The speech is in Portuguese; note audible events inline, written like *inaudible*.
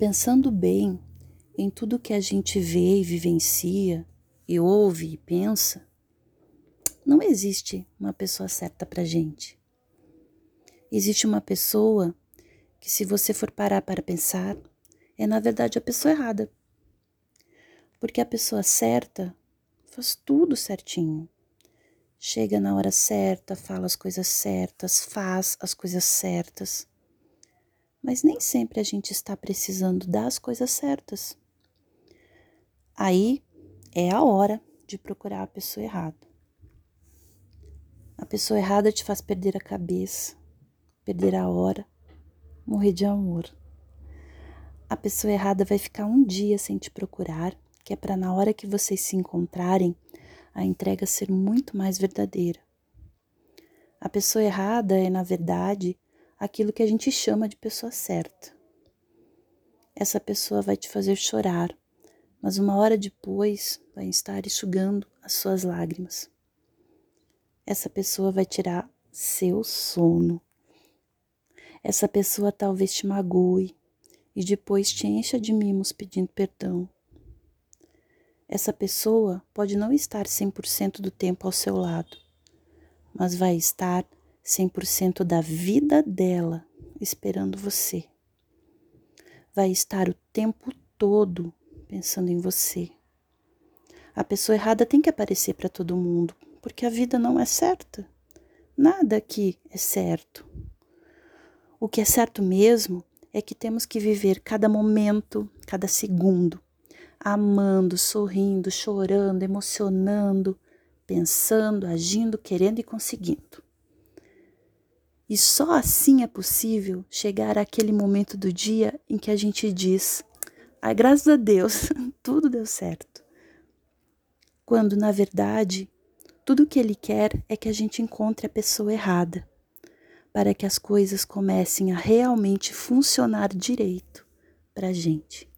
Pensando bem em tudo que a gente vê e vivencia, e ouve e pensa, não existe uma pessoa certa para gente. Existe uma pessoa que, se você for parar para pensar, é na verdade a pessoa errada. Porque a pessoa certa faz tudo certinho. Chega na hora certa, fala as coisas certas, faz as coisas certas. Mas nem sempre a gente está precisando das coisas certas. Aí é a hora de procurar a pessoa errada. A pessoa errada te faz perder a cabeça, perder a hora, morrer de amor. A pessoa errada vai ficar um dia sem te procurar, que é para na hora que vocês se encontrarem, a entrega ser muito mais verdadeira. A pessoa errada é, na verdade, aquilo que a gente chama de pessoa certa. Essa pessoa vai te fazer chorar, mas uma hora depois vai estar enxugando as suas lágrimas. Essa pessoa vai tirar seu sono. Essa pessoa talvez te magoe e depois te encha de mimos pedindo perdão. Essa pessoa pode não estar 100% do tempo ao seu lado, mas vai estar 100% da vida dela esperando você. Vai estar o tempo todo pensando em você. A pessoa errada tem que aparecer para todo mundo, porque a vida não é certa. Nada aqui é certo. O que é certo mesmo é que temos que viver cada momento, cada segundo, amando, sorrindo, chorando, emocionando, pensando, agindo, querendo e conseguindo. E só assim é possível chegar àquele momento do dia em que a gente diz: Ai, graças a Deus, *laughs* tudo deu certo. Quando, na verdade, tudo o que Ele quer é que a gente encontre a pessoa errada, para que as coisas comecem a realmente funcionar direito para a gente.